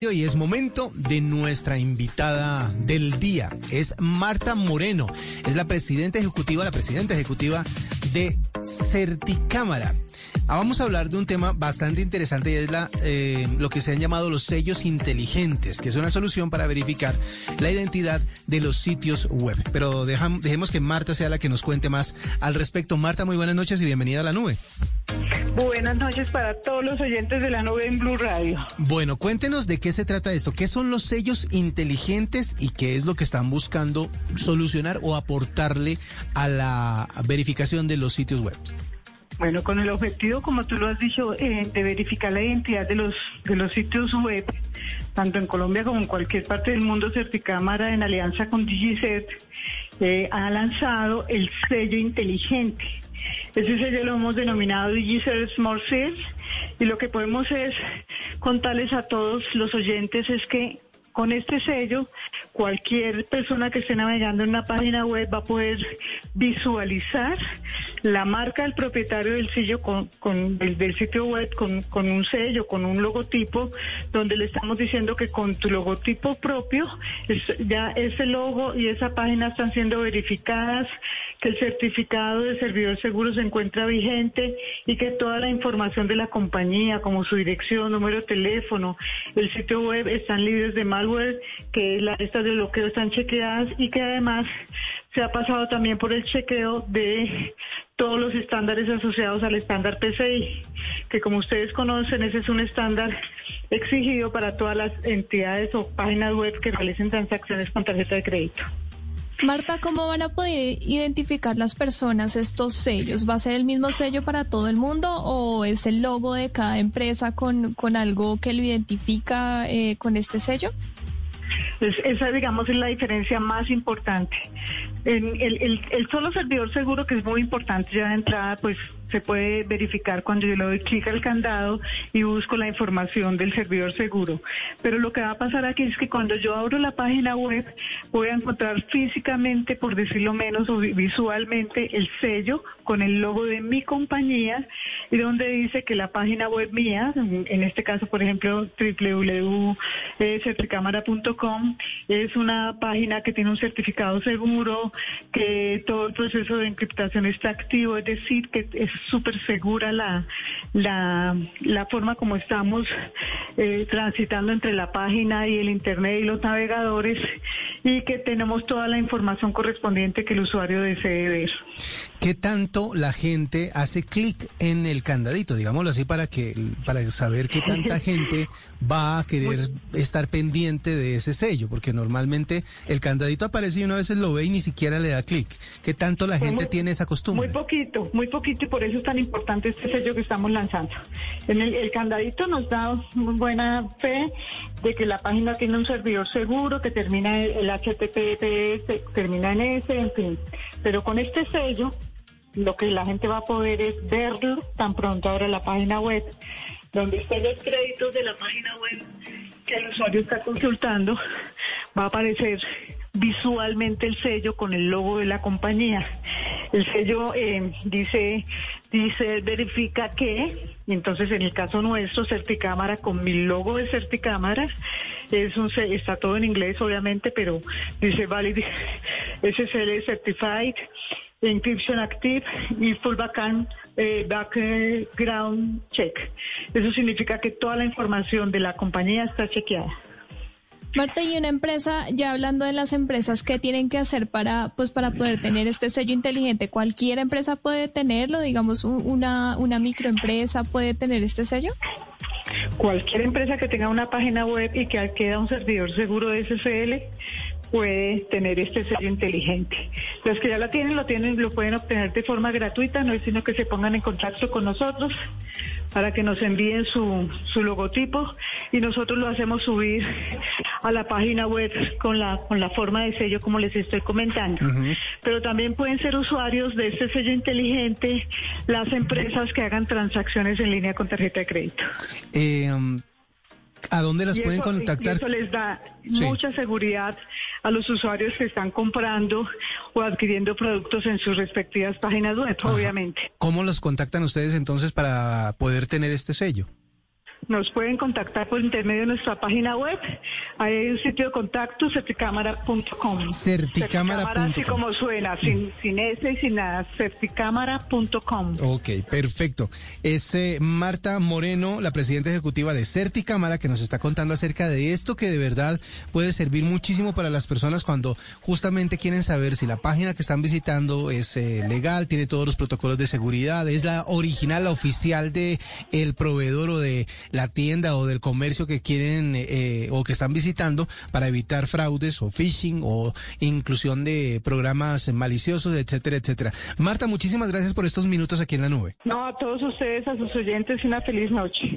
Y es momento de nuestra invitada del día. Es Marta Moreno. Es la presidenta ejecutiva, la presidenta ejecutiva de Certicámara. Ah, vamos a hablar de un tema bastante interesante y es la, eh, lo que se han llamado los sellos inteligentes, que es una solución para verificar la identidad de los sitios web. Pero dejemos que Marta sea la que nos cuente más al respecto. Marta, muy buenas noches y bienvenida a la nube. Buenas noches para todos los oyentes de la nube en Blue Radio. Bueno, cuéntenos de qué se trata esto. ¿Qué son los sellos inteligentes y qué es lo que están buscando solucionar o aportarle a la verificación de los sitios web? Bueno, con el objetivo, como tú lo has dicho, eh, de verificar la identidad de los de los sitios web, tanto en Colombia como en cualquier parte del mundo, Certicámara en alianza con DigiCert eh, ha lanzado el sello inteligente. Ese sello lo hemos denominado DigiCert Smart Sales y lo que podemos es contarles a todos los oyentes es que con este sello, cualquier persona que esté navegando en una página web va a poder visualizar la marca del propietario del sello con, del, sitio web con, con, un sello, con un logotipo, donde le estamos diciendo que con tu logotipo propio ya ese logo y esa página están siendo verificadas, que el certificado de servidor seguro se encuentra vigente y que toda la información de la compañía, como su dirección, número de teléfono, el sitio web, están libres de mal que las listas de bloqueo están chequeadas y que además se ha pasado también por el chequeo de todos los estándares asociados al estándar PCI, que como ustedes conocen, ese es un estándar exigido para todas las entidades o páginas web que realicen transacciones con tarjeta de crédito. Marta, ¿cómo van a poder identificar las personas estos sellos? ¿Va a ser el mismo sello para todo el mundo o es el logo de cada empresa con, con algo que lo identifica eh, con este sello? Esa, digamos, es la diferencia más importante. El, solo servidor seguro, que es muy importante ya de entrada, pues se puede verificar cuando yo le doy clic al candado y busco la información del servidor seguro. Pero lo que va a pasar aquí es que cuando yo abro la página web, voy a encontrar físicamente, por decirlo menos, o visualmente el sello con el logo de mi compañía y donde dice que la página web mía, en este caso, por ejemplo, www.certicámara.com, es una página que tiene un certificado seguro, que todo el proceso de encriptación está activo, es decir, que es súper segura la, la, la, forma como estamos eh, transitando entre la página y el Internet y los navegadores y que tenemos toda la información correspondiente que el usuario desee ver. ¿Qué tanto la gente hace clic en el candadito, digámoslo así, para que para saber qué tanta gente va a querer estar pendiente de ese sello? Porque normalmente el candadito aparece y una vez lo ve y ni siquiera le da clic. ¿Qué tanto la gente tiene esa costumbre? Muy poquito, muy poquito y por eso es tan importante este sello que estamos lanzando. En el, el candadito nos da muy buena fe de que la página tiene un servidor seguro, que termina el HTTPS, termina en S, en fin. Pero con este sello lo que la gente va a poder es verlo tan pronto ahora la página web, donde están los créditos de la página web que el usuario está consultando, va a aparecer visualmente el sello con el logo de la compañía. El sello eh, dice, dice, verifica que, entonces en el caso nuestro, Certicámara, con mi logo de Certicámara, es está todo en inglés obviamente, pero dice Valid SSL Certified, Encryption Active y Full Background, eh, background Check. Eso significa que toda la información de la compañía está chequeada. Marta, y una empresa, ya hablando de las empresas, ¿qué tienen que hacer para, pues, para poder tener este sello inteligente? ¿Cualquier empresa puede tenerlo? Digamos, una, una microempresa puede tener este sello. Cualquier empresa que tenga una página web y que queda un servidor seguro de SSL puede tener este sello inteligente. Los que ya la tienen, lo tienen, lo pueden obtener de forma gratuita, no es sino que se pongan en contacto con nosotros para que nos envíen su, su logotipo y nosotros lo hacemos subir a la página web con la, con la forma de sello como les estoy comentando. Pero también pueden ser usuarios de este sello inteligente las empresas que hagan transacciones en línea con tarjeta de crédito. Eh, ¿A dónde las pueden contactar? eso les da mucha seguridad a los usuarios que están comprando o adquiriendo productos en sus respectivas páginas web, obviamente. ¿Cómo los contactan ustedes entonces para poder tener este sello? Nos pueden contactar por intermedio de nuestra página web. Hay un sitio de contacto, certicámara.com. Certicámara.com. Así como suena, sin, sin S y sin nada, certicámara.com. Ok, perfecto. Es eh, Marta Moreno, la presidenta ejecutiva de Certicámara, que nos está contando acerca de esto que de verdad puede servir muchísimo para las personas cuando justamente quieren saber si la página que están visitando es eh, legal, tiene todos los protocolos de seguridad, es la original, la oficial de el proveedor o de la tienda o del comercio que quieren eh, o que están visitando para evitar fraudes o phishing o inclusión de programas maliciosos, etcétera, etcétera. Marta, muchísimas gracias por estos minutos aquí en la nube. No, a todos ustedes, a sus oyentes, una feliz noche.